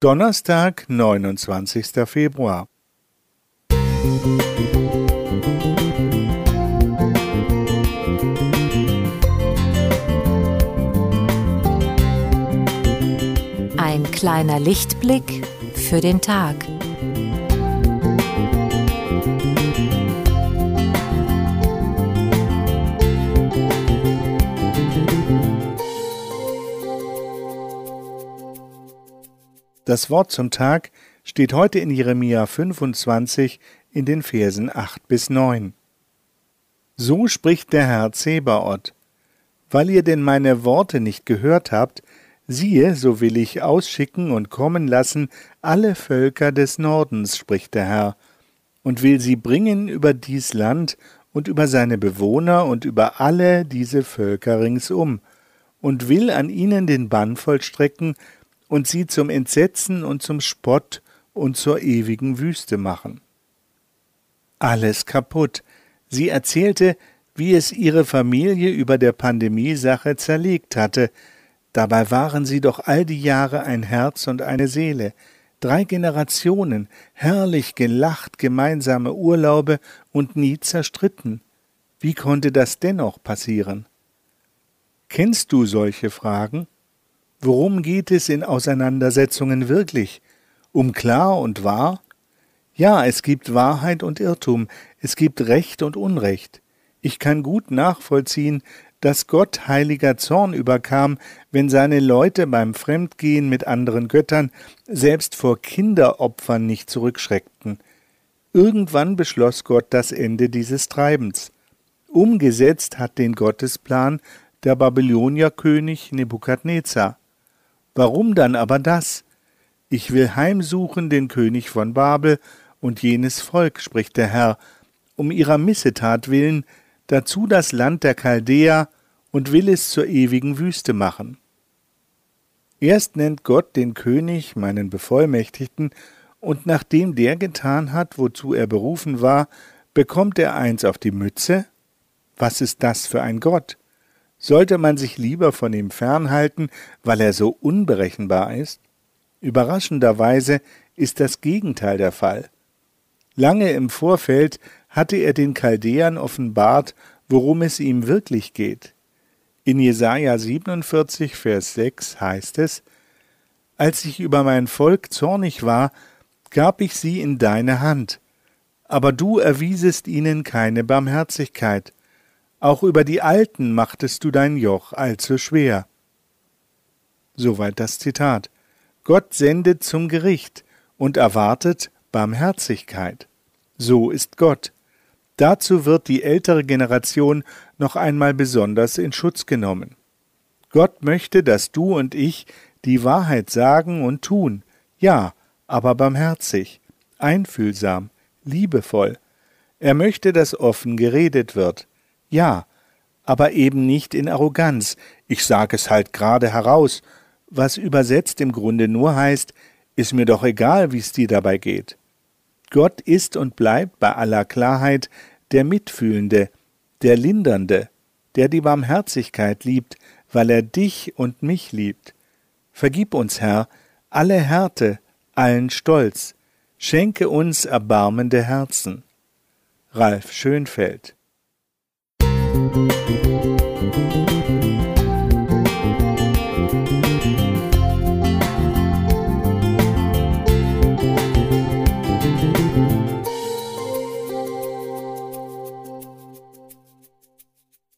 Donnerstag, 29. Februar. Ein kleiner Lichtblick für den Tag. Das Wort zum Tag steht heute in Jeremia 25 in den Versen 8 bis 9. So spricht der Herr Zebaoth. Weil ihr denn meine Worte nicht gehört habt, siehe, so will ich ausschicken und kommen lassen alle Völker des Nordens, spricht der Herr, und will sie bringen über dies Land und über seine Bewohner und über alle diese Völker ringsum, und will an ihnen den Bann vollstrecken, und sie zum Entsetzen und zum Spott und zur ewigen Wüste machen. Alles kaputt. Sie erzählte, wie es ihre Familie über der Pandemiesache zerlegt hatte. Dabei waren sie doch all die Jahre ein Herz und eine Seele, drei Generationen, herrlich gelacht, gemeinsame Urlaube und nie zerstritten. Wie konnte das dennoch passieren? Kennst du solche Fragen? Worum geht es in Auseinandersetzungen wirklich? Um klar und wahr? Ja, es gibt Wahrheit und Irrtum, es gibt Recht und Unrecht. Ich kann gut nachvollziehen, dass Gott heiliger Zorn überkam, wenn seine Leute beim Fremdgehen mit anderen Göttern selbst vor Kinderopfern nicht zurückschreckten. Irgendwann beschloss Gott das Ende dieses Treibens. Umgesetzt hat den Gottesplan der Babylonierkönig Nebukadnezar. Warum dann aber das? Ich will heimsuchen den König von Babel und jenes Volk, spricht der Herr, um ihrer Missetat willen, dazu das Land der Chaldäer und will es zur ewigen Wüste machen. Erst nennt Gott den König, meinen Bevollmächtigten, und nachdem der getan hat, wozu er berufen war, bekommt er eins auf die Mütze? Was ist das für ein Gott? Sollte man sich lieber von ihm fernhalten, weil er so unberechenbar ist? Überraschenderweise ist das Gegenteil der Fall. Lange im Vorfeld hatte er den Chaldäern offenbart, worum es ihm wirklich geht. In Jesaja 47, Vers 6 heißt es: Als ich über mein Volk zornig war, gab ich sie in deine Hand. Aber du erwiesest ihnen keine Barmherzigkeit. Auch über die Alten machtest du dein Joch allzu schwer. Soweit das Zitat. Gott sendet zum Gericht und erwartet Barmherzigkeit. So ist Gott. Dazu wird die ältere Generation noch einmal besonders in Schutz genommen. Gott möchte, dass du und ich die Wahrheit sagen und tun, ja, aber barmherzig, einfühlsam, liebevoll. Er möchte, dass offen geredet wird, ja, aber eben nicht in Arroganz, ich sag es halt gerade heraus, was übersetzt im Grunde nur heißt, ist mir doch egal, wie's dir dabei geht. Gott ist und bleibt bei aller Klarheit der Mitfühlende, der Lindernde, der die Barmherzigkeit liebt, weil er dich und mich liebt. Vergib uns, Herr, alle Härte, allen Stolz, schenke uns erbarmende Herzen. Ralf Schönfeld Música